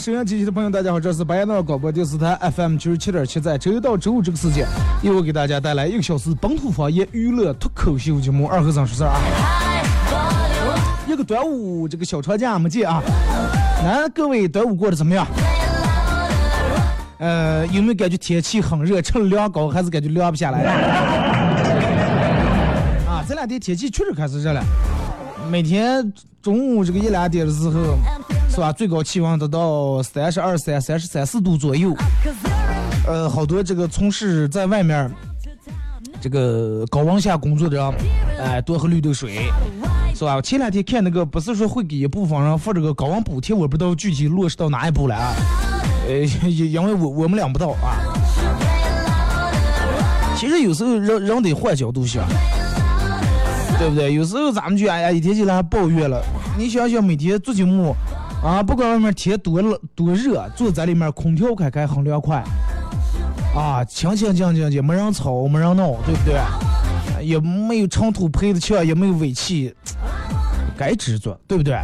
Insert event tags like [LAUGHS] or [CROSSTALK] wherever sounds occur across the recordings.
收音机前的朋友，大家好，这是白杨岛广播电视台 FM 九十七点七，在周一到周五这个时间，又给大家带来一个小时本土方言娱乐脱口秀节目《二和尚说事儿》啊。一个端午这个小长假没见啊，那各位端午过得怎么样？呃，有没有感觉天气很热，趁凉高，还是感觉凉不下来？啊，这两天天气确实开始热了，每天中午这个一两点的时候，吧？最高气温达到三十二三、三十三四度左右。呃，好多这个从事在外面这个高温下工作的人，哎、多喝绿豆水，是吧？前两天看那个，不是说会给一部分人发这个高温补贴，我不知道具体落实到哪一步了啊。呃，因因为我我们俩不到啊。其实有时候人人得换角度想，对不对？有时候咱们就哎呀，一天起来还抱怨了。你想想，每天做节目啊，不管外面天多冷多热，坐在里面空调开开很凉快。啊，清清静静的，没人吵，没人闹，对不对？也没有尘土拍的墙，也没有尾气，该知足，对不对？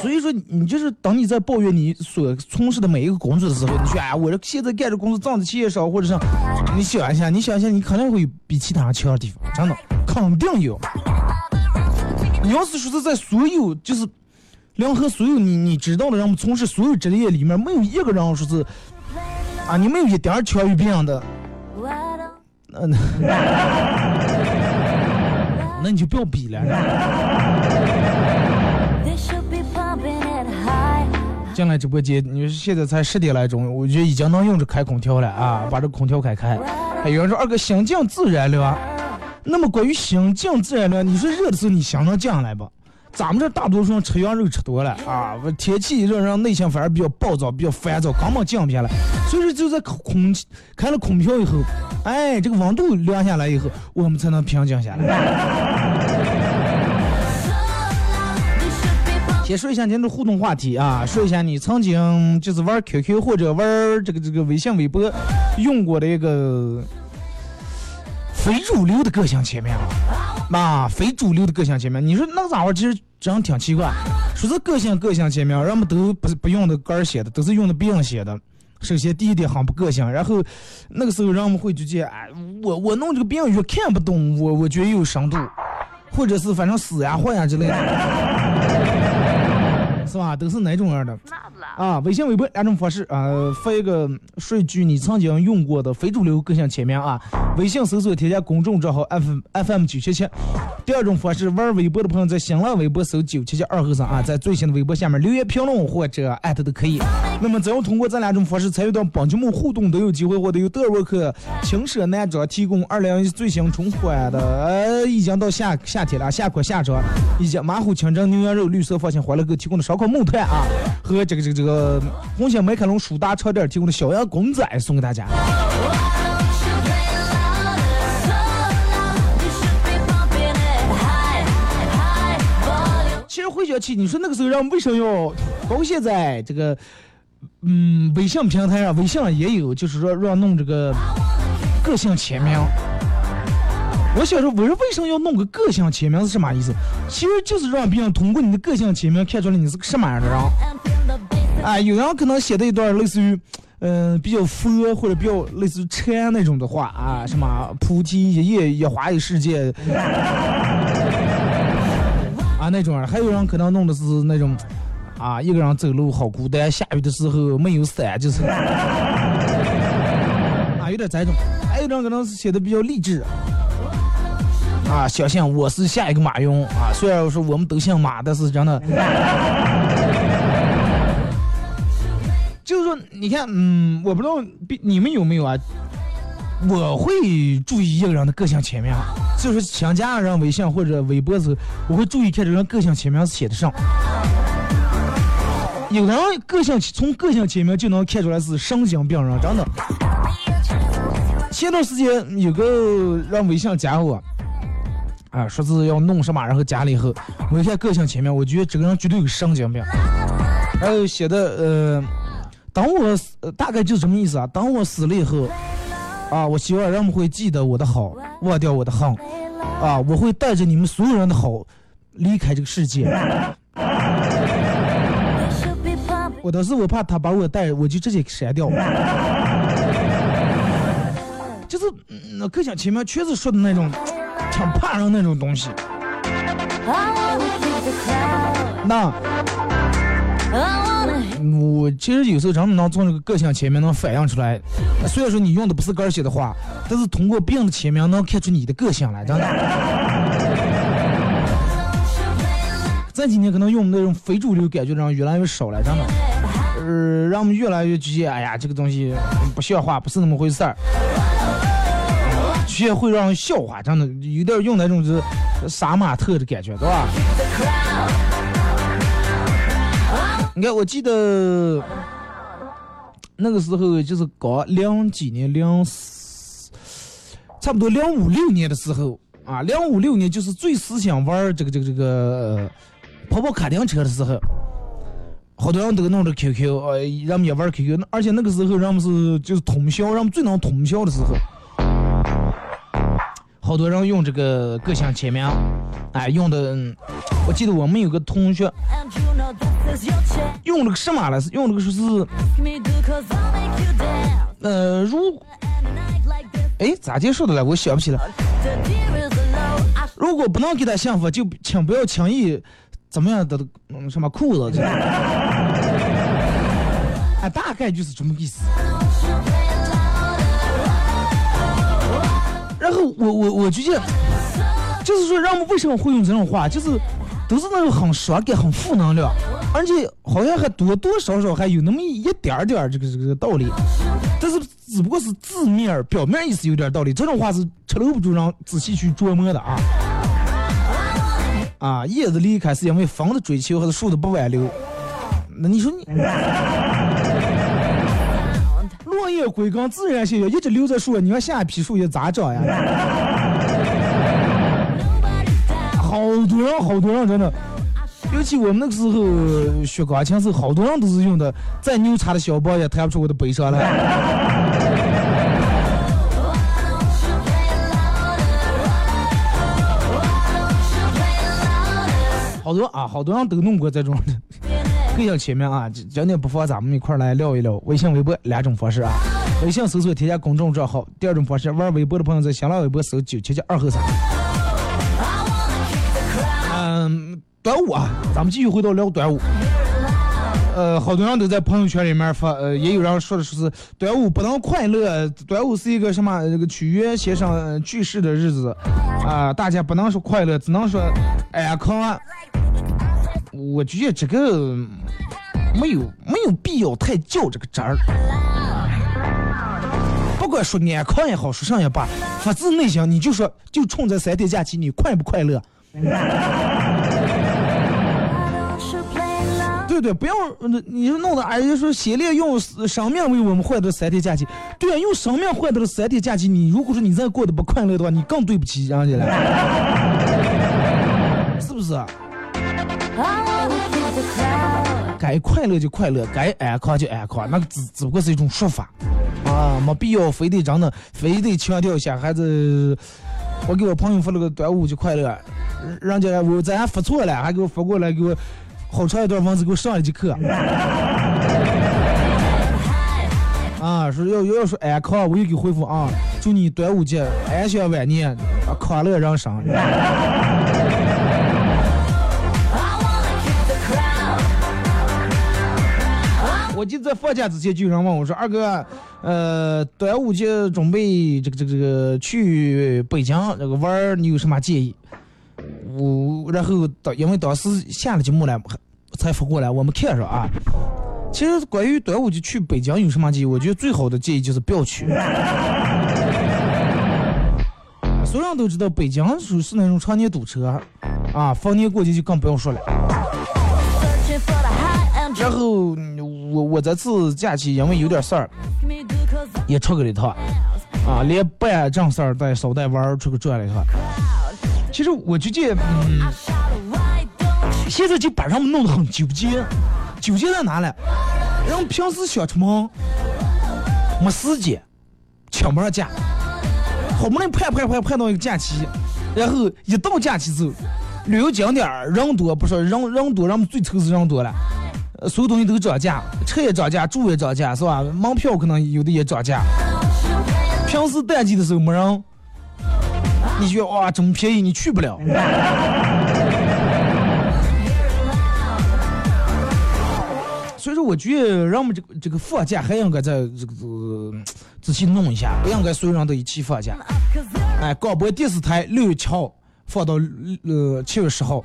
所以说，你就是当你在抱怨你所从事的每一个工作的时候，你说哎，我这现在干这工作挣的钱也少，或者是你想一下，你想一下，你肯定会比其他人强的地方，真的，肯定有。你要是说是在所有就是联合所有你你知道的人们从事所有职业里面，没有一个人说是啊，你没有一点儿强于别人的，那那你就不要比了。进来直播间，你说现在才十点来钟，我觉得已经能用着开空调了啊，把这空调开开。还有人说二哥心静自然凉，那么关于心静自然凉，你说热的时候你想能降下来不？咱们这大多数人吃羊肉吃多了啊，天气热让内心反而比较暴躁，比较烦躁，根本静不下来。所以说就在空气开了空调以后，哎，这个温度凉下来以后，我们才能平静下来。[LAUGHS] 先说一下今天的互动话题啊，说一下你曾经就是玩 QQ 或者玩这个这个微信、微博用过的一个非主流的个性签名啊，非主流的个性签名，你说那咋玩？其实真挺奇怪，说是个性个性签名，人们都不不用的歌写的，都是用的别人写的。首先第一点很不个性，然后那个时候人们会直接哎，我我弄这个别人越看不懂，我我觉得有深度，或者是反正死呀坏呀之类的。是吧？都是哪种样的啊？微信、微博两种方式啊，发一个说一句你曾经用过的非主流个性签名啊。微信搜索添加公众账号 F F M 九七七。第二种方式，玩微博的朋友在新浪微博搜九七七二和尚啊，在最新的微博下面留言评论或者艾特都可以。那么只要通过这两种方式参与到本节目互动，都有机会获得由德尔沃克轻奢男装提供二零一最新春款的，呃，已经到夏夏天了，夏款夏装，以及马虎清蒸牛羊肉绿色放心欢乐购提供的烧烤和穆啊，和这个这个这个红星美凯龙舒大车店提供的小样公仔送给大家。其实回想起你说那个时候，让为什么要搞？现在这个嗯，微信平台上，微信上也有，就是说让弄这个个性签名。我想说，我说为什么要弄个个性签名是什么意思？其实就是让别人通过你的个性签名看出来你是个什么样的人。哎，有人可能写的一段类似于，嗯、比较佛或者比较类似于禅那种的话啊，什么菩提一叶一花一世界，[LAUGHS] 啊那种，还有人可能弄的是那种，啊一个人走路好孤单，下雨的时候没有伞，就是，[LAUGHS] 啊有点这种，还有人可能是写的比较励志。啊，想想我是下一个马云啊！虽然说我们都姓马，但是真的，就是说，你看，嗯，我不知道你们有没有啊？我会注意一个人的个性签名，就是想加人微信或者微博时，我会注意看这个人个性签名写的上。有的人个性从个性签名就能看出来是神经病人，真的。前段时间有个让微信加我。啊，说是要弄什么，然后加了以后，我一看个性签名，我觉得这个人绝对有神经病。然后写的呃，等我死、大概就是什么意思啊？等我死了以后，啊，我希望人们会记得我的好，忘掉我的恨，啊，我会带着你们所有人的好离开这个世界。我当时我怕他把我带，我就直接删掉。就是嗯那个性前面确实说的那种。挺怕人那种东西。那我其实有时候真的能从这个个性签名能反映出来。虽然说你用的不是歌写的话，但是通过别人的签名能看出你的个性来，真的。咱今年可能用那种非主流感觉的人越来越少了，真的。呃，让我们越来越觉得，哎呀，这个东西不像话，不是那么回事儿。学会让人笑话，真的有点用那种就是杀马特的感觉，对吧？你看，我记得那个时候就是刚零几年，零，差不多零五六年的时候啊，零五六年就是最思想玩这个这个这个、跑跑卡丁车的时候，好多人都弄着 QQ，呃，人们也玩 QQ，而且那个时候人们是就是通宵，人们最能通宵的时候。好多人用这个个性签名，哎，用的，我记得我们有个同学用了个什么了？用了个说是，呃，如，哎，咋结束的了？我想不起来。如果不能给他幸福，就请不要轻易怎么样的什么裤子，哎，大概就是这么意思。后我我我觉得，就是说，人们为什么会用这种话，就是都是那种很伤感、很负能量，而且好像还多多少少还有那么一点点这个这个道理，但是只不过是字面表面意思有点道理。这种话是吃留不住让仔细去琢磨的啊。啊，叶子离开是因为风的追求还是树的不挽留？那你说你？落叶归根，自然现象，一直留在树，你看下一批树叶咋长呀？[LAUGHS] 好多人，好多人，真的，尤其我们那个时候学钢琴时，好多人都是用的，再牛叉的小包也弹不出我的悲伤来。好多啊，好多人都弄过这种的。个性签名啊，今天不妨咱们一块来聊一聊微信、微博两种方式啊。微信搜索添加公众账号，第二种方式玩微博的朋友在新浪微博搜九七七二后三。嗯，端午啊，咱们继续回到聊端午。呃，好多人都在朋友圈里面发，呃，也有人说的是端午不能快乐，端午是一个什么这个屈原先生去世的日子啊，大家不能说快乐，只能说安康。我觉得这个没有没有必要太较这个真儿。不管说安康也好，说啥也罢，发自内心你就说，就冲这三天假期，你快不快乐？[LAUGHS] 对对，不要你弄的，哎呀，说先烈用生命为我们换的三天假期，对啊，用生命换得了三天假期，你如果说你再过得不快乐的话，你更对不起人家了，[LAUGHS] 是不是？该快乐就快乐，该安康就安康，那个只只不过是一种说法啊，没必要非得真的非得强调一下。还是我给我朋友发了个端午就快乐，人家我咱还发错了，还给我发过来给我好长一段文字给我上了节课。[LAUGHS] 啊，说要要说安康，我又给回复啊，祝你端午节安享晚年，快乐人生。我记得在放假之前就有人问我说：“二哥，呃，端午节准备这个这个这个去北京这个玩儿，你有什么建议？”我然后当因为当时下了节目了，才发过来，我们看着啊。其实关于端午节去北京有什么建议？我觉得最好的建议就是不要去。所有人都知道北京属于是那种常年堵车啊，逢年过节就更不用说了。然后嗯我我这次假期因为有点事儿，也出去了一趟，啊，连办正事儿带捎带玩儿出去转了一趟。其实我就觉得，嗯，现在就把人们弄得很纠结，纠结在哪呢？人平时想出门没时间，请不上假，好不容易盼盼盼盼到一个假期，然后一到假期之，旅游景点儿人多不说人人多，人们最愁是人多了。所有东西都涨价，车也涨价，住也涨价，是吧？门票可能有的也涨价。平时淡季的时候没人，你觉得哇这么便宜，你去不了。所以说，我觉得让我们这个这个放假还应该在这个、呃仔细弄一下，不应该所有人都一起放假。哎，广播电视台六月七号放到呃七月十号，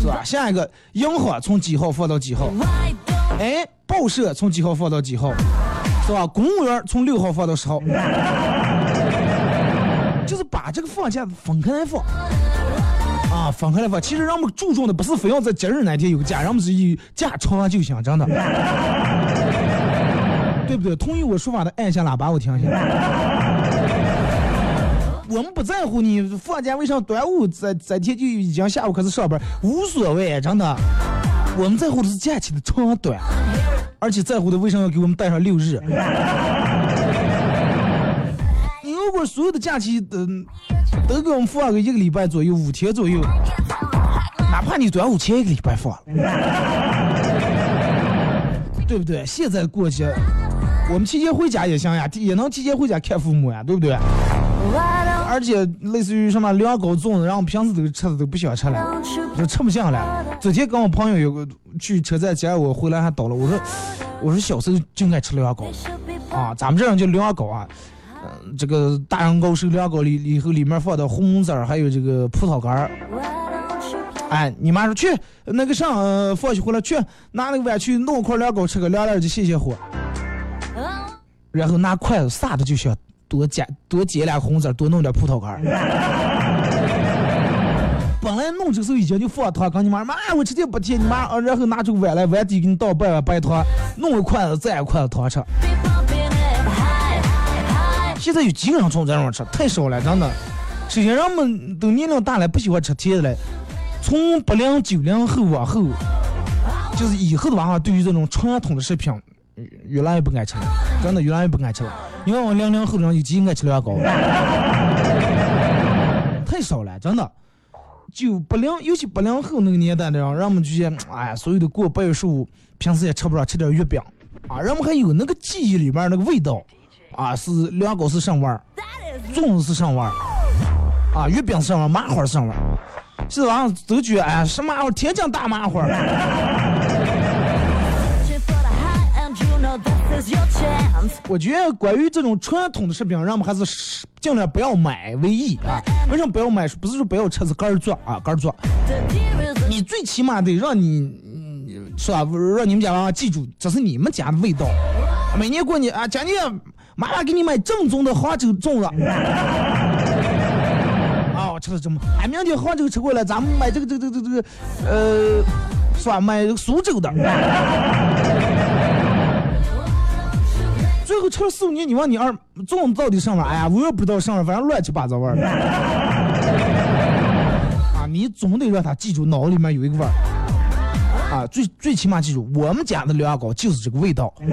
是吧？下一个银行从几号放到几号？哎，报社从几号放到几号？是吧？公务员从六号放到十号，[LAUGHS] 就是把这个放假分开来放。啊，分开来放。其实人们注重的不是非要在节日那天有个假，人们是以假长完就行，真的。[LAUGHS] 对不对？同意我说法的按一下喇叭，我听一下。我们不在乎你放假为啥端午在在天就已经下午开始上班，无所谓，真的。我们在乎的是假期的长短，而且在乎的为什么要给我们带上六日？你如果所有的假期都都给我们放个一个礼拜左右，五天左右，哪怕你端午前一个礼拜放，对不对？现在过节，我们提前回家也行呀，也能提前回家看父母呀，对不对？而且类似于什么凉糕粽子，然后平时都吃的都不想吃了。就吃不下了。昨天跟我朋友有个去车站接我回来还倒了，我说我说小时候就爱吃凉糕啊，咱们这样叫凉糕啊。嗯、这个大人糕是凉糕里里头里面放的红籽儿，还有这个葡萄干儿。哎，你妈说去那个上、呃放学回来去拿那个碗去弄块凉糕吃个凉凉就泄泄火，然后拿筷子撒的就想多加多捡俩红枣，多弄点葡萄干儿。[LAUGHS] 本来弄这个时候已经就放糖，跟你妈妈我直接不贴你妈，啊然后拿出个碗来，碗底给你倒半碗白糖，弄个筷子再一筷子糖吃。现在有几个人从这样吃，太少了，真的。首先人们都年龄大了，不喜欢吃甜的了。从八零九零后往后，就是以后的娃娃，对于这种传统的食品，呃越来越不爱吃了，真的越来越不爱吃了。你看我零零后的人有几个爱吃凉糕？[LAUGHS] 太少了，真的。就八零，尤其八零后那个年代的人，人们就觉得，哎，所有的过八月十五，平时也吃不上，吃点月饼，啊，人们还有那个记忆里面那个味道，啊，是凉糕是上味儿，粽子是上味儿，啊，月饼是上味儿，麻花是上味儿。现在晚上都觉，哎呀，什么麻花，天津大麻花。我觉得关于这种传统的食品，让我们还是尽量不要买为宜啊。为什么不要买？不是说不要吃，是干儿做啊，干儿做。你最起码得让你，嗯是吧？让你们家娃娃记住，这是你们家的味道。每年过年啊，家里妈妈给你买正宗的杭州粽子。[LAUGHS] 啊，我吃的这么，哎，明天杭州吃过了，咱们买这个这个这个这个，呃，是吧？买苏州的。最后吃了四五年，你问你二粽子到底上了？哎呀，我也不知道上了，反正乱七八糟味儿。[LAUGHS] 啊，你总得让他记住脑里面有一个味儿。啊，最最起码记住，我们家的凉糕就是这个味道。人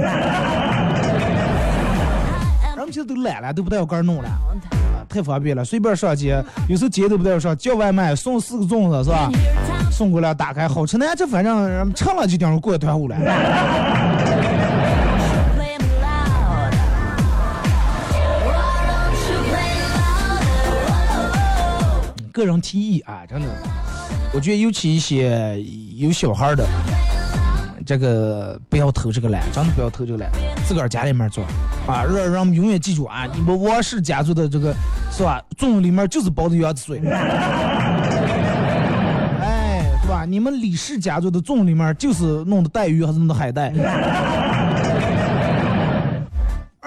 们现在都懒了，都不带要干弄了，啊，太方便了，随便上街，有时候街都不带要上，叫外卖送四个粽子是吧？送过来打开好吃，那这反正吃了就等于过端午了。个人提议啊，真的，我觉得尤其一些有小孩的，这个不要偷这个懒，真的不要偷这个懒，自个儿家里面做啊，让让我们永远记住啊，你们王氏家族的这个是吧？粽子里面就是包的鸭子水。[LAUGHS] 哎，是吧？你们李氏家族的粽里面就是弄的带鱼还是弄的海带？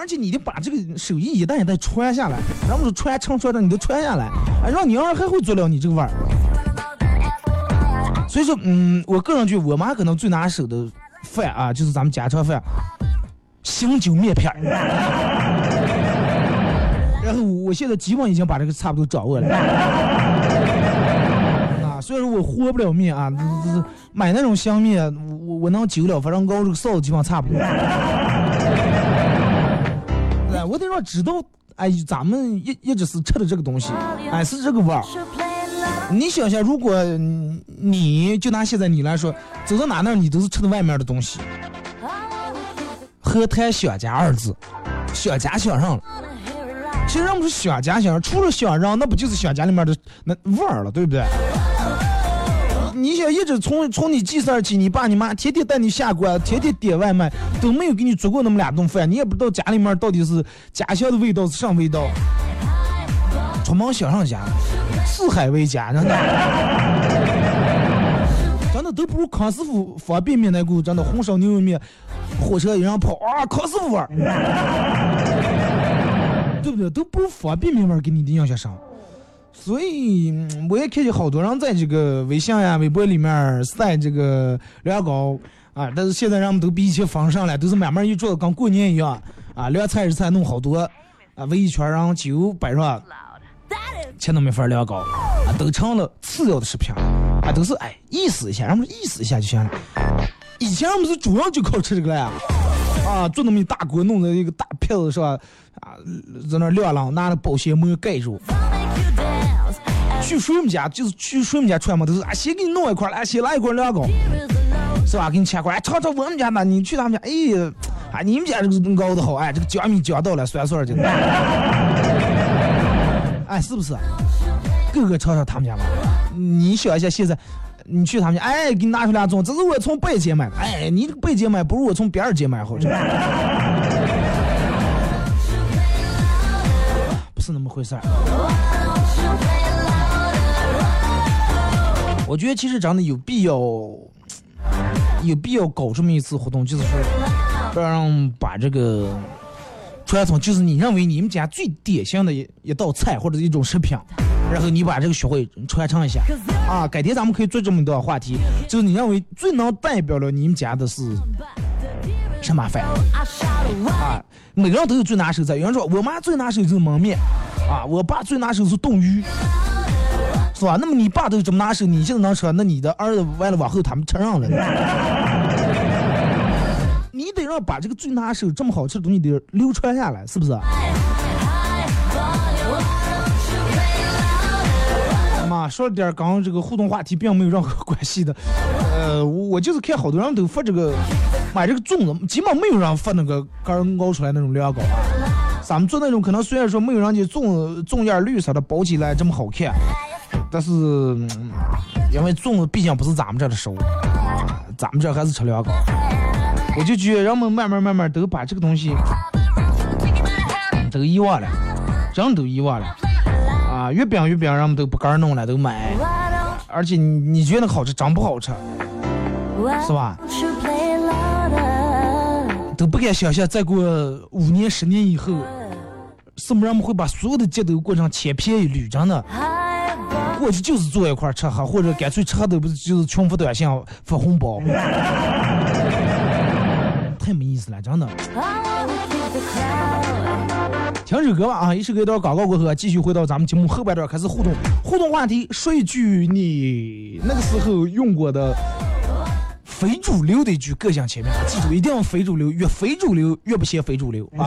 而且你得把这个手艺一代一代传下来，然后说传承传承，你都传下来，哎，让你儿还会做了你这个味儿。所以说，嗯，我个人觉得我妈可能最拿手的饭啊，就是咱们家常饭，醒酒面片儿。然后我现在基本已经把这个差不多掌握了。啊，虽然说我和不了面啊，买那种香面，我我能久了，反正熬这个臊子基本差不多。我得让知道，哎，咱们一一直是吃的这个东西，哎，是这个味儿。你想想，如果你就拿现在你来说，走到哪那你都是吃的外面的东西。何谈想家二字？想家想上了。其实我们说想家想，除了想让，那不就是想家里面的那味儿了，对不对？你想一直从从你记事儿起，你爸你妈天天带你下馆，天天点外卖，都没有给你做过那么两顿饭，你也不知道家里面到底是家乡的味道是啥味道。出门想上家，四海为家，真的，真的都不如康师傅方便面那股真的红烧牛肉面，火车一样跑啊，康师傅味儿，对不对？都不如方便面味儿给你的印象深。所以我也看见好多人在这个微信呀、微博里面晒这个凉糕啊，但是现在人们都比以前丰盛了，都是慢慢一桌子跟过年一样啊，凉菜日菜弄好多啊，围一圈让酒摆上，吃那么份凉糕啊，都成了次要的食品啊，都是哎意思一下，让我们意思一下就行了。以前我们是主要就靠吃这个呀，啊，做那么一大锅，弄在一个大片子是吧？啊，在那晾晾，拿那保鲜膜盖住。去谁们家就是去谁们家串嘛，都是啊，先给你弄一块来，先来一块两个，是吧？给你切块，哎，尝尝我们家的，你去他们家，哎呀，啊，你们家这个熬的好，哎，这个江米江到了，酸酸的，哎，是不是？个个尝尝他们家嘛。你想一下，现在你去他们家，哎，给你拿出俩种，这是我从北街买的，哎，你这个北街买不如我从边儿街买好吃。不是那么回事儿。我觉得其实真的有必要，[TSK] 有必要搞这么一次活动，就是说，让把这个传统，就是你认为你们家最典型的一一道菜或者一种食品，然后你把这个学会传承一下。啊，改天咱们可以做这么一段话题，就是你认为最能代表了你们家的是什么饭？啊，每个人都有最拿手菜。有人说我妈最拿手就是焖面，啊，我爸最拿手是冻鱼。是吧？那么你爸都这么拿手，你现在能吃，那你的儿子完了往后他们承认了。你得让把这个最拿手、这么好吃的东西得流传下来，是不是？妈，说了点刚刚这个互动话题并没有任何关系的。呃，我就是看好多人都发这个买这个粽子，基本没有人发那个刚熬出来那种凉糕啊。咱们做那种可能虽然说没有人家粽粽叶绿色的包起来这么好看。但是，因为粽子毕竟不是咱们这的食物，咱们这还是吃凉糕。我就觉得人们慢慢慢慢都把这个东西都遗忘了，真都遗忘了。啊，月饼月饼人们都不敢弄了，都买。而且你你觉得好吃，真不好吃，是吧？都不敢想象再过五年十年以后，什么人们会把所有的节都过成千篇一律，真的。过去就是坐一块吃喝，或者干脆吃喝都不是就是群发短信发红包，[LAUGHS] 太没意思了，真的。听首歌吧啊！一首歌到广告过后，继续回到咱们节目后半段开始互动。互动话题：说一句你那个时候用过的非主流的一句个性前面，记住一定要非主流，越非主流越不嫌非主流啊。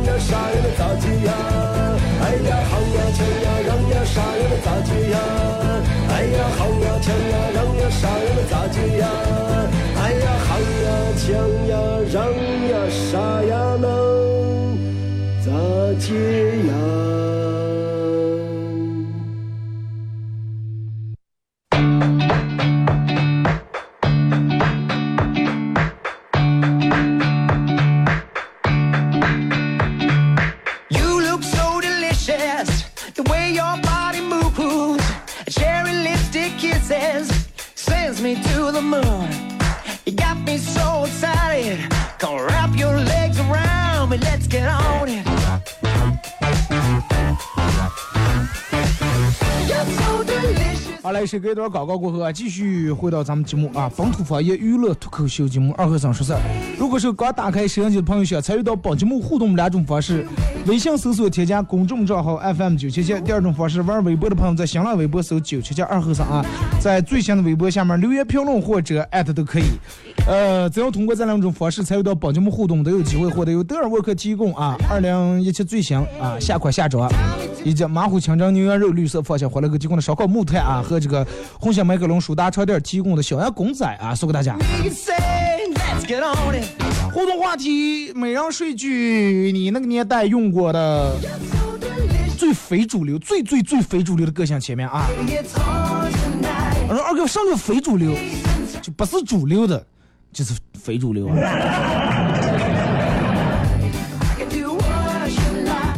杀人的咋接呀？哎呀，行呀，抢呀，让呀，杀人的咋接呀？哎呀，行呀，抢呀，让呀，杀人的咋接呀？哎呀，行呀，抢呀，让呀，杀呀，能咋接？呀 your body moves. Cherry lipstick kisses sends me to the moon. You got me so excited. 好嘞，是隔一段广告过后啊，继续回到咱们节目啊，本土方言娱乐脱口秀节目二和尚说事儿。如果是刚打开收音机的朋友，想参与到本节目互动两种方式：微信搜索添加公众账号 FM 九七七；第二种方式，玩微博的朋友在新浪微博搜九七七二和尚啊，在最新的微博下面留言评论或者艾特都可以。呃，只要通过这两种方式参与到本节目互动，都有机会获得由德尔沃克提供啊二零一七最新啊下款下装，以及马虎清蒸牛羊肉绿色方向欢乐哥提供的烧烤木炭啊和这个红星麦克龙舒达床垫提供的小羊公仔啊送给大家。互动话题：每人说一句你那个年代用过的最非主流、最最最非主流的个性前面啊。我说二哥，上个非主流就不是主流的，就是非主流啊。[LAUGHS]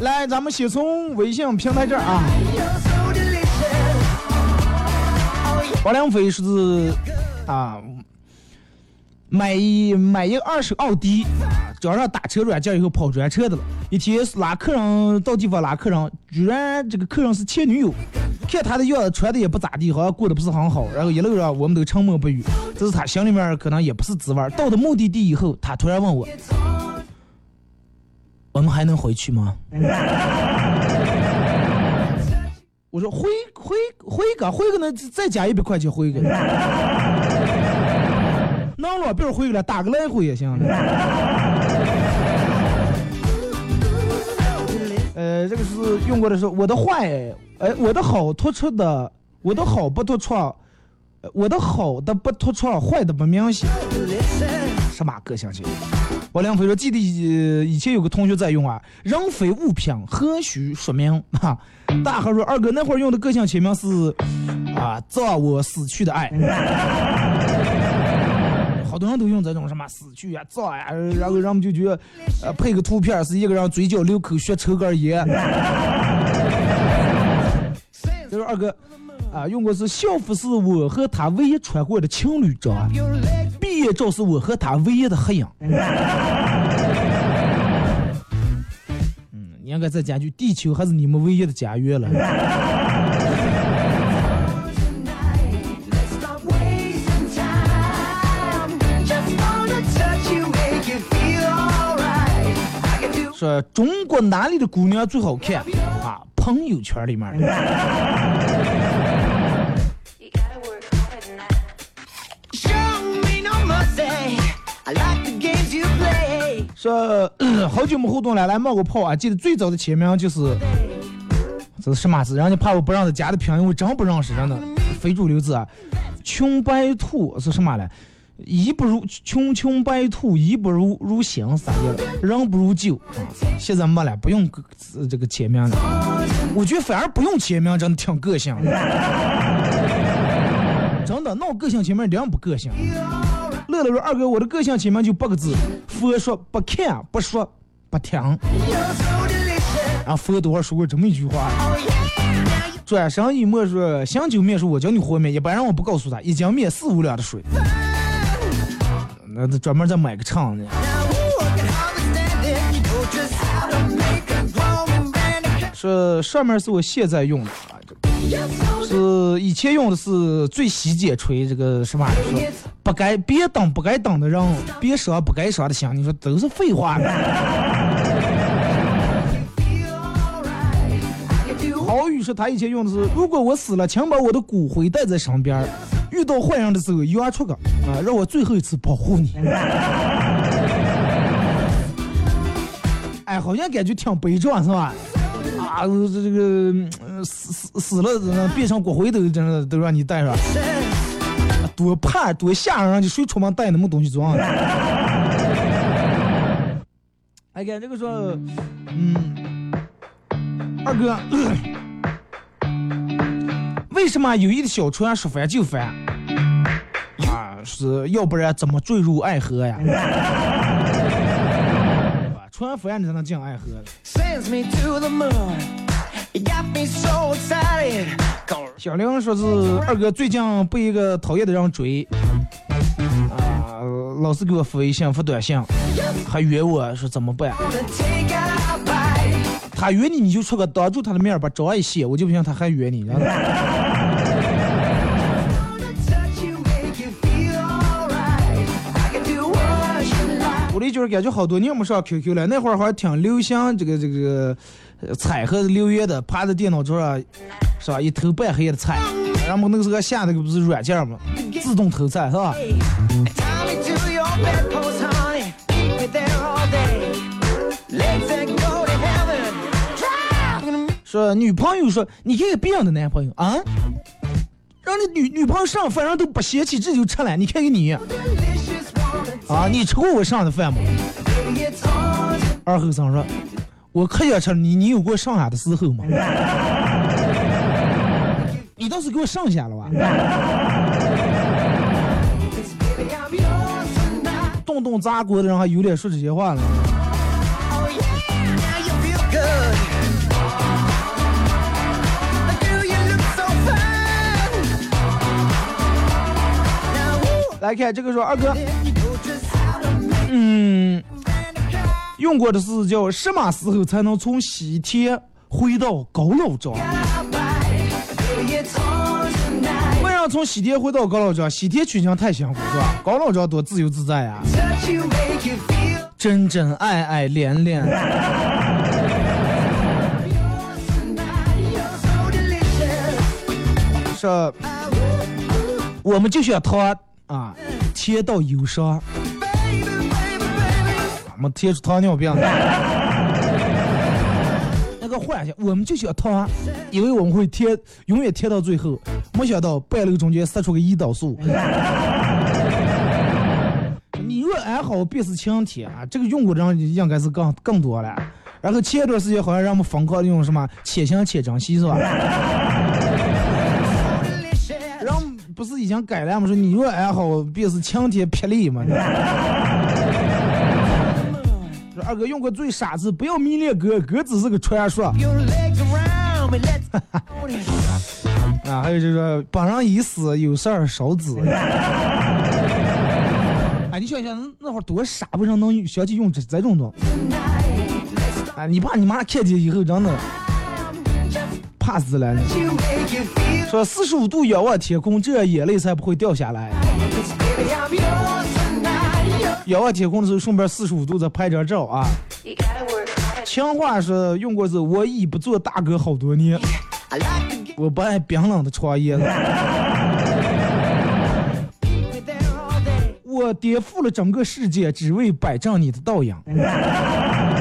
来，咱们先从微信平台这儿啊。王良飞是啊，买一买一个二手奥迪，找上打车软件以后跑专车的了。一天拉客人到地方拉客人，居然这个客人是前女友，看他的样子穿的也不咋地，好像过得不是很好。然后一路上我们都沉默不语，这是他心里面可能也不是滋味。到了目的地以后，他突然问我：“我们还能回去吗？” [LAUGHS] 我说回回回个回个呢，再加一百块钱回个。能了，别回了，打个来回也行。[LAUGHS] 呃，这个是用过的时候我的坏，哎，我的好突出的，我的好不突出，呃我的好的不突出，坏的不明显。什么个性去？王良飞说：“记得以以前有个同学在用啊，人非物品，何须说明？”哈，大河说：“二哥那会儿用的个性签名是啊，葬我死去的爱。”人都用这种什么死去啊、葬呀，然后人们就觉得，呃，配个图片是一个人嘴角流口血抽根烟。[LAUGHS] 就是二哥啊，用过是校服是我和他唯一穿过的情侣照，毕业照是我和他唯一的合影。嗯，应该再加句“地球还是你们唯一的家园”了。说中国哪里的姑娘最好看啊？朋友圈里面的。[LAUGHS] 说 [CLEARS THROAT] 好久没互动了，来冒个泡啊！记得最早的签名就是，这是什么字？人家怕我不让他加的拼音，我真不认识，真的非主流字啊！穷白兔是什么嘞？一不如穷穷白兔，一不如如新啥的，人不如旧啊！现在没了，不用这个签名了。我觉得反而不用签名，真的挺个性。真的，那我个性签名一点不个性。乐乐说：“二哥，我的个性签名就八个字：佛说不看，不说不听。”然后佛多少说过这么一句话。转身一抹说：“想酒面说我教你和面，一般人我不告诉他，一斤面四五两的水。”那专门再买个唱的。说上面是我现在用的啊，这是以前用的是最洗剪吹，这个什么玩意儿？说不该别当不该当的人，别伤不该伤的心，你说都是废话。郝宇说他以前用的是，如果我死了，请把我的骨灰带在身边，遇到坏人的时候圆出个啊，让我最后一次保护你。哎，好像感觉挺悲壮是吧？啊，这这个死死死了，变成骨灰都真的都让你带上，多怕多吓人，你谁出门带那么东西装？哎，看这个说，嗯，二哥，[COUGHS] 为什么友谊的小船说翻就翻？啊，是要不然怎么坠入爱河呀？船翻你才能进爱河。小玲说是二哥最近被一个讨厌的人追，啊，老是给我发微信、发短信，还约我说怎么办？他约你，你就出个当住他的面把招一写，我就不信他还约你。就是感觉好多年没上 QQ 了，那会儿好像挺流行这个这个彩和留言的，趴在电脑桌上是吧？一头半黑的菜，然后那个时候下那个不是软件嘛，自动投菜是吧？说女朋友说你看看别人的男朋友啊，让你女女朋友上饭，人都不嫌弃，这就吃了。你看看你啊，你吃过我剩的饭吗？二后生说，我可想吃你，你有过剩下的时候吗？[LAUGHS] 你倒是给我剩下了吧。[LAUGHS] 动动砸锅的人还有脸说这些话呢。来看这个说，二哥，嗯，用过的是叫什么时候才能从西天回到高老庄？为啥从西天回到高老庄？西天取经太辛苦是吧？高老庄多自由自在啊，真真爱爱恋恋。是，我们就选他啊，天道有伤。贴出糖尿病。[LAUGHS] 那个幻想，我们就想糖，以为我们会贴，永远贴到最后。没想到半路中间塞出个胰岛素。你若安好，便是晴天啊！这个用过的人应该是更更多了。然后前一段时间好像让我们疯狂的用什么且行且珍惜是吧？[LAUGHS] 然后不是已经改了吗？说你若安好，便是晴天霹雳嘛。说二哥用过最傻字，不要迷恋哥，哥只是个传说. [LAUGHS] 啊。还有就是说本人已死，有事儿少子。[LAUGHS] 哎，你想想那会儿多傻，为啥能想起用这这种东西？啊，你爸你妈看见以后真的怕死了。说四十五度仰望天空，这眼泪才不会掉下来。[LAUGHS] 仰望天空的时候，顺便四十五度再拍张照啊。情话是用过是，我已不做大哥好多年我不爱冰冷的床叶子。me there all day. 我颠覆了整个世界，只为摆正你的倒影。[LAUGHS] 啊，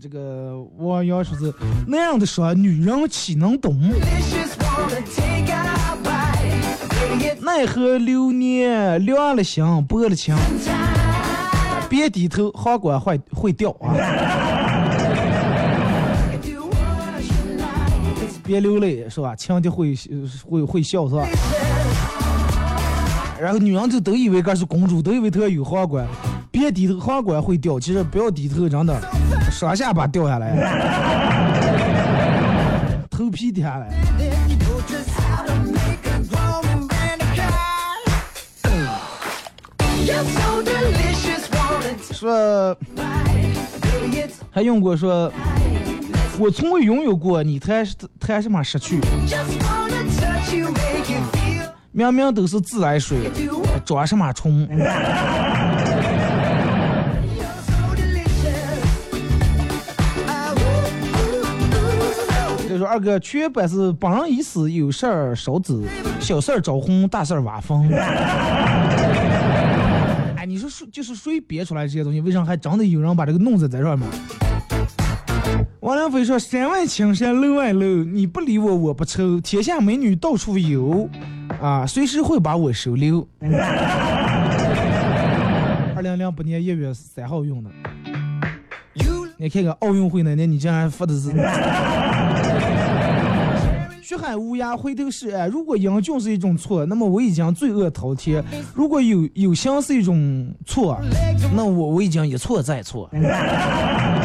这个我要说是那样的说，女人岂能懂？奈何流年凉了心，薄了情。别低头，皇冠会会掉啊！别流泪是吧？情敌会会会笑是吧？然后女人就都以为她是公主，都以为她有皇冠。别低头，皇冠会掉。其实不要低头，真的，双下巴掉下来，头皮掉下来。说，还用过说，我从未拥有过，你谈才什么失去。明明都是自来水，装什么充？[LAUGHS] 就说二哥，缺本是本人已死，有事儿少走，小事儿招魂，大事儿挖坟。哎，你说谁就是谁憋出来这些东西，为啥还真的有人把这个弄在在上面？王良飞说：“山外青山楼外楼，你不理我我不愁，天下美女到处有，啊，随时会把我收留。[LAUGHS] ”二零零八年一月三号用的，你看看奥运会那年，你竟然发的是。血海无涯回头是岸。如果英俊是一种错，那么我已经罪恶滔天；如果有有心是一种错，那我我已经一错再错。[LAUGHS] 啊，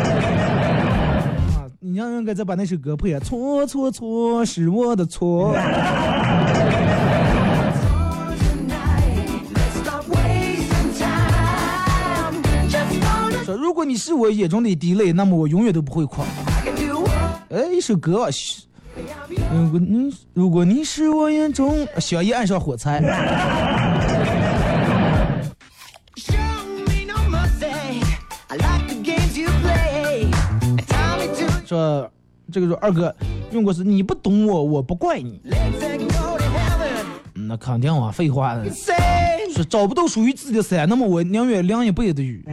你让应该再把那首歌配啊！错错错，是我的错。[LAUGHS] 说如果你是我眼中的滴泪，那么我永远都不会哭。I can do what 哎，一首歌，如果你如果你是我眼中，小姨爱上火柴。说这个说二哥，用过是你不懂我，我不怪你。那肯定啊，废话的。说找不到属于自己的伞，那么我宁愿淋一辈子的雨。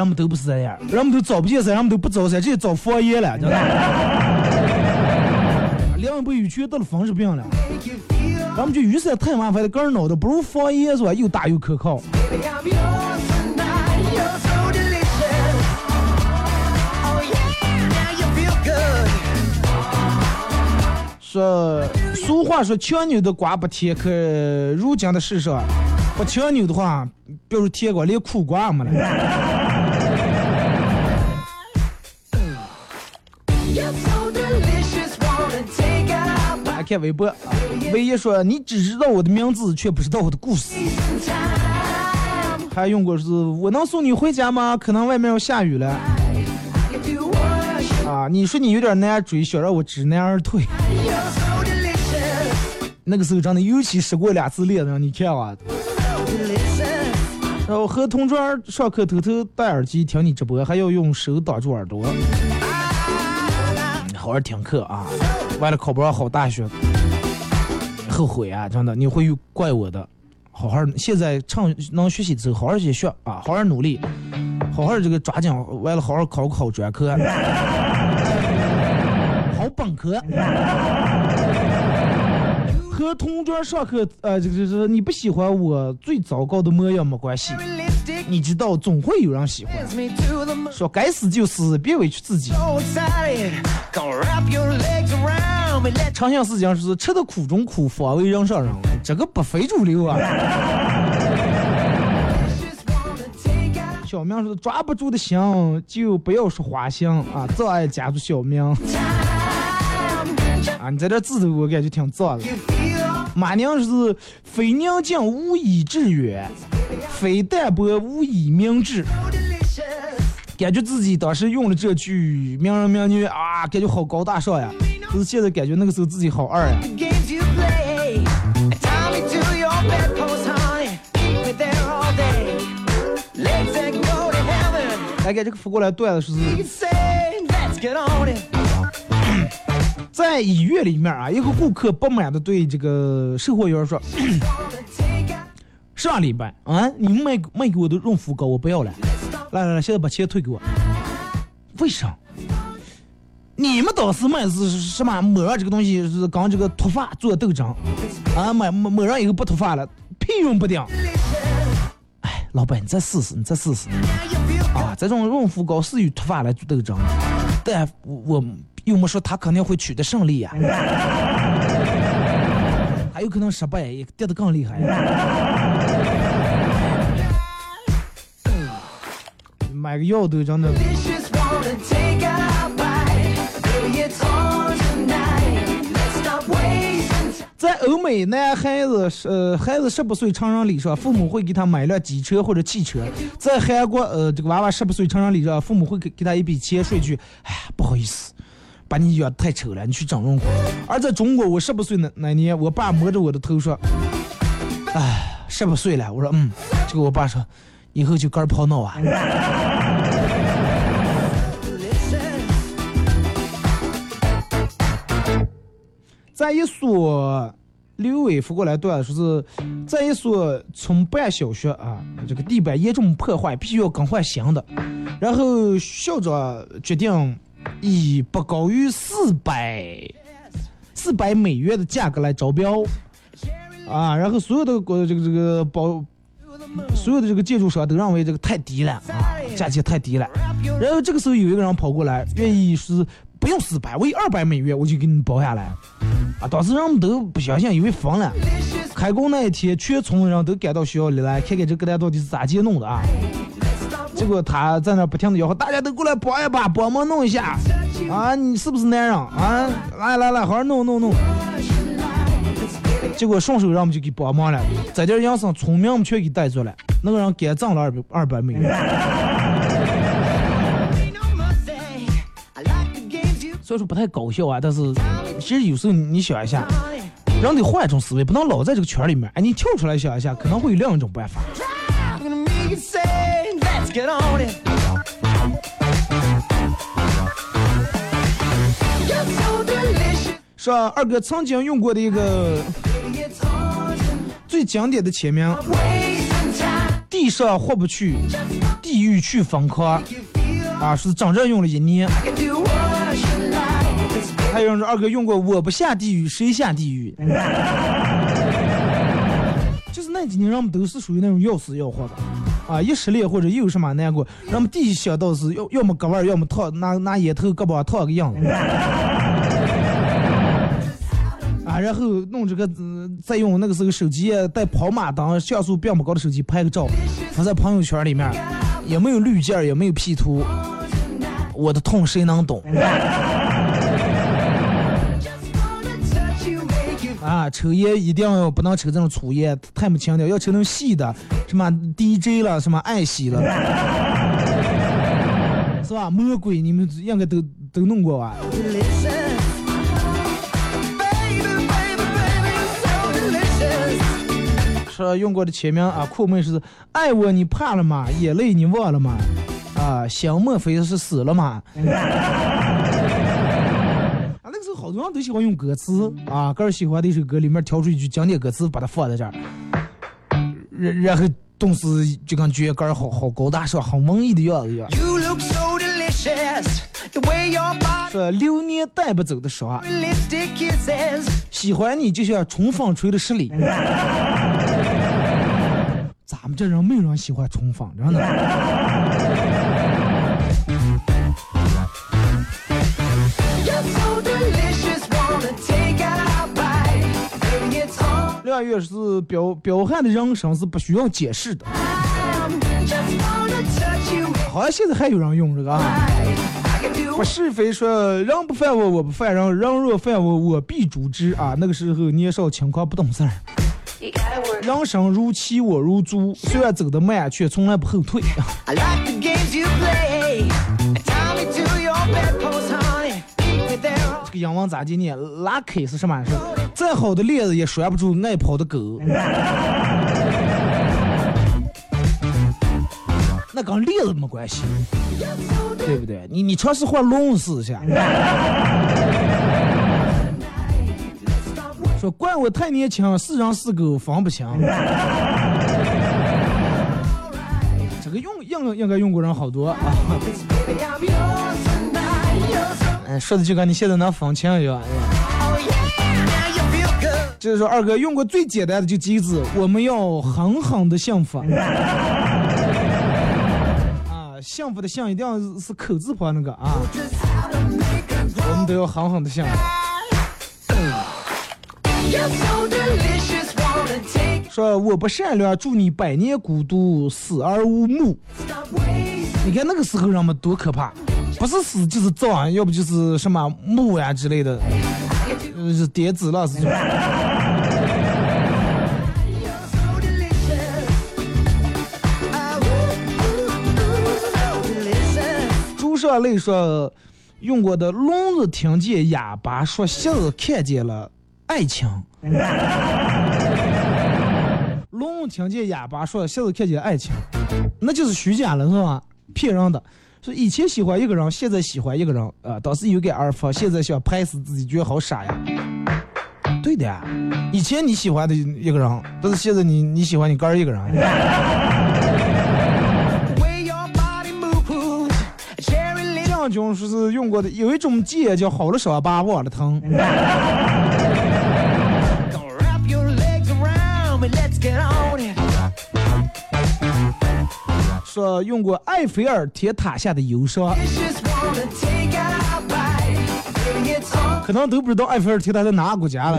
人们都不是这样，人们都找不见噻，人们都不找噻，直接找佛爷了，真的。两不有得了风湿病了，咱们就雨伞太麻烦了，个人脑袋不如方言是吧？又大又可靠。说俗话说强扭的瓜不甜，可如今的世上，不强扭的话，比如甜瓜，连苦瓜也没了。看微博，啊微爷说你只知道我的名字，却不知道我的故事。还用过是我能送你回家吗？可能外面要下雨了啊！你说你有点难追，想让我知难而退。那个时候真的尤其失过两次恋人，你看啊。然后和同桌上课偷偷戴耳机听你直播，还要用手挡住耳朵，好好听课啊！为了考不上好大学，后悔啊！真的，你会怪我的。好好，现在趁能学习之后，好好去学啊，好好努力，好好这个抓紧，为了好好考个好专科，好本科。和同桌上课，呃，这个就是你不喜欢我最糟糕的模样没关系，你知道总会有人喜欢。说该死就死，别委屈自己。长相思讲是吃的苦中苦，方为人上人，这个不非主流啊。[LAUGHS] 小明说抓不住的心就不要说花心啊，障碍加住小明啊，你在这字头我感觉挺脏的。马娘是非宁静无以致远，非淡泊无以明志。感觉自己当时用了这句名人名句啊，感觉好高大上呀。可是现在感觉那个时候自己好二呀。The games you play. Tie me to your bedpost, honey. Keep me there all day. Let's go to heaven. 来给这个扶过来段子是 it. 在医院里面啊，一个顾客不满的对这个售货员说 Wanna take a,：“ 上礼拜啊，你们卖卖给我的润肤膏我不要了，来来来，现在把钱退给我。为啥？你们当时卖是什么抹上这个东西是刚这个脱发做斗争啊，抹抹抹上以后不脱发了，屁用不顶。哎，老板你再试试，你再试试。”啊，这种润肤膏是与脱发来做斗争，但我我又没说他肯定会取得胜利呀、[LAUGHS] 还有可能失败，也跌得更厉害。[LAUGHS] 买个药都真的，在欧美，男孩子呃孩子十八岁成人礼上，父母会给他买辆机车或者汽车；在韩国，呃这个娃娃十八岁成人礼上，父母会给给他一笔钱，说一句：“哎呀，不好意思，把你养太丑了，你去整容。”而在中国，我十八岁那那年，我爸摸着我的头说：“哎，十八岁了。”我说：“嗯。”结果我爸说：“以后就干泡闹啊。”在一所刘伟发过来段说是，在一所村办小学啊，这个地板严重破坏，必须要更换新的。然后校长决定以不高于四百四百美元的价格来招标啊，然后所有的呃这个这个包。所有的这个建筑商都认为这个太低了啊，价钱太低了。然后这个时候有一个人跑过来，愿意是不用四百，我有二百美元我就给你包下来。啊，当时人们都不相信，以为疯了。开工那一天，全村人都赶到学校里来，看看这个蛋到底是咋接弄的啊。结果他在那不停的吆喝，大家都过来帮一把，帮忙弄一下。啊，你是不是男人啊？来来来，好好弄弄弄。结果顺手让我们就给帮忙了，在这养生村民们全给逮住了，那个人给挣了二百二百美元。虽然说不太搞笑啊，但是其实有时候你想一下，人得换一种思维，不能老在这个圈里面。哎，你跳出来想一下，可能会有另一种办法。是啊，二哥曾经用过的一个最经典的签名，地上过不去，地狱去疯狂。啊，是整整用了一年。还有人说二哥用过，我不下地狱谁下地狱？[LAUGHS] 就是那几年人们都是属于那种要死要活的，啊，一失恋或者一有什么难过，人们第一想到是要要么割腕，要么烫拿拿烟头胳膊套个样子。[LAUGHS] 啊，然后弄这个，呃再用那个时候手机带跑马灯、像素并不高的手机拍个照，发在朋友圈里面，也没有滤镜，也没有 P 图，我的痛谁能懂？啊，抽烟一定要不能抽这种粗烟，太没腔调，要抽那种细的，什么 DJ 了，什么爱惜了，是吧？魔鬼你们应该都都弄过吧？说用过的签名啊，酷妹是爱我你怕了吗？眼泪你忘了吗？啊，想莫非是死了吗？好多人都喜欢用歌词啊，个人喜欢的一首歌里面挑出一句经典歌词，把它放在这儿，然然后动词就感觉个儿好好高大上，好文艺的样子一样。说流年带不走的伤，lipstick kisses. 喜欢你就像春风吹的十里。[LAUGHS] 咱们这人没有人喜欢春风，真的。越是彪彪悍的人生是不需要解释的，好像现在还有人用这个啊。I can do 不是非说人不犯我，我不犯人，人若犯我，我必诛之啊！那个时候年少轻狂不懂事儿，人生如棋，我如猪，虽然走得慢，却从来不后退。I like the games you play. 英文咋的念？Lucky 是什么事？再好的链子也拴不住爱跑的狗。[LAUGHS] 那跟链子没关系，对不对？你你尝试换笼试一下。[LAUGHS] 说怪我太年轻，是人是狗分不清。这个用应应该用过人好多啊。哎，说的就跟你现在能分清一样。哎 Oh. 就是说，二哥用过最简单的就几个字，我们要狠狠的幸福。[LAUGHS] 啊，幸福的幸一定要是口字旁那个啊我们都要狠狠的幸福。说我不善良，祝你百年孤独，死而无墓。你看那个时候人们多可怕，不是死就是葬啊，要不就是什么墓呀、之类的，呃，是叠纸了是这种。So delicious. Ah, ooh, ooh, ooh, so delicious. 朱少磊说，用过的聋子听见哑巴说，瞎子看见了爱情。[LAUGHS] 聋子听见哑巴说，瞎子看见爱情，那就是虚假了，是吧？骗人的。说以前喜欢一个人，现在喜欢一个人，啊、当时有点二发，[LAUGHS] 现在想拍死自己，觉得好傻呀。对的呀，以前你喜欢的一个人，但是现在你你喜欢你哥儿一个人。将军说是用过的，有一种戒叫好了伤疤忘了疼。[LAUGHS] 用过埃菲尔铁塔下的忧伤，可能都不知道埃菲尔铁塔在哪个国家了。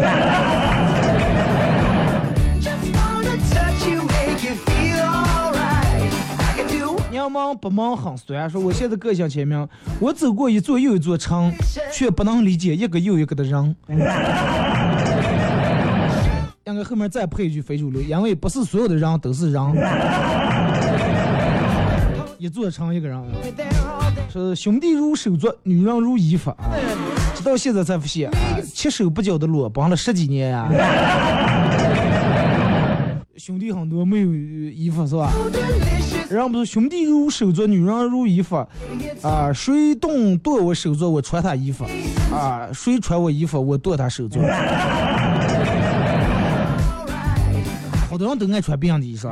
Just wanna touch you, make you feel alright. I can do 娘忙不忙很酸，说我现在个性签名，我走过一座又一座城，却不能理解一个又一个的人。[LAUGHS] 应该后面再配一句非主流，因为不是所有的人都是人。一座城一个人.说兄弟如手足，女人如衣服啊。直到现在才发现，啊，切手不脚的路奔了十几年呀、[LAUGHS] 兄弟很多没有衣服服是吧？人家不是兄弟如手足，女人如衣服啊，谁动剁我手足，我穿他衣服啊，谁穿我衣服，我剁他手足。好多人都爱穿别样的衣裳。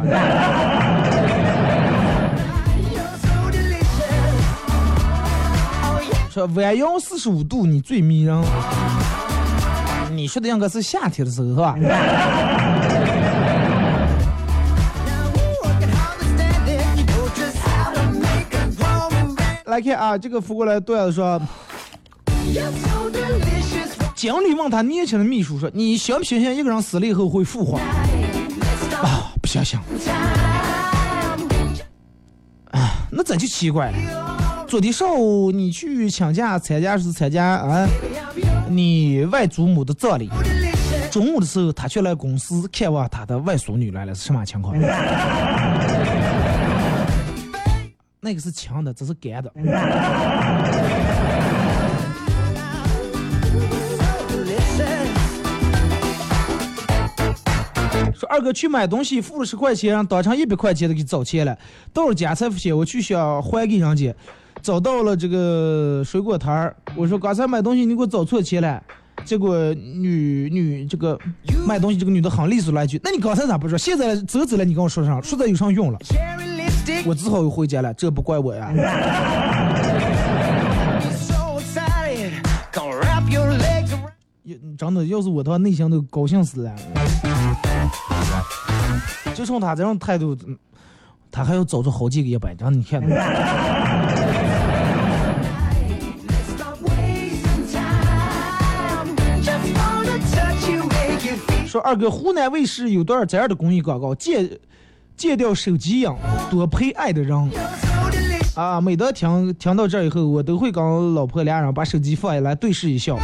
说弯腰四十五度，你最迷人。你说的应该是夏天的时候是吧？来看啊，这个扶过来段子说，经理问他年轻的秘书说：“你相不相信一个人死了以后会复活？”啊，不相信。啊，那真就奇怪了。昨天上午你去请假参加是参加啊，你外祖母的葬礼。中午的时候，他去来公司看望他的外孙女来了，是什么情况？那个是强的，这是干的。说二哥去买东西，付了十块钱，当场一百块钱的给找钱了。到了家才发现，我去想还给人家，找到了这个水果摊儿。我说刚才买东西你给我找错钱了。结果女女这个卖东西这个女的很利索来一句：“那你刚才咋不说？现在走走了，你跟我说啥？说的有啥用了？”我只好又回家了，这不怪我呀。真的，要是我的话，内心都高兴死了。就冲他这种态度，他还要找出好几个一百，让你看。说二哥，湖南卫视有段这样的公益广告，戒戒掉手机瘾，多陪爱的人。啊，每当听听到这以后，我都会跟老婆俩人把手机放下来，对视一笑。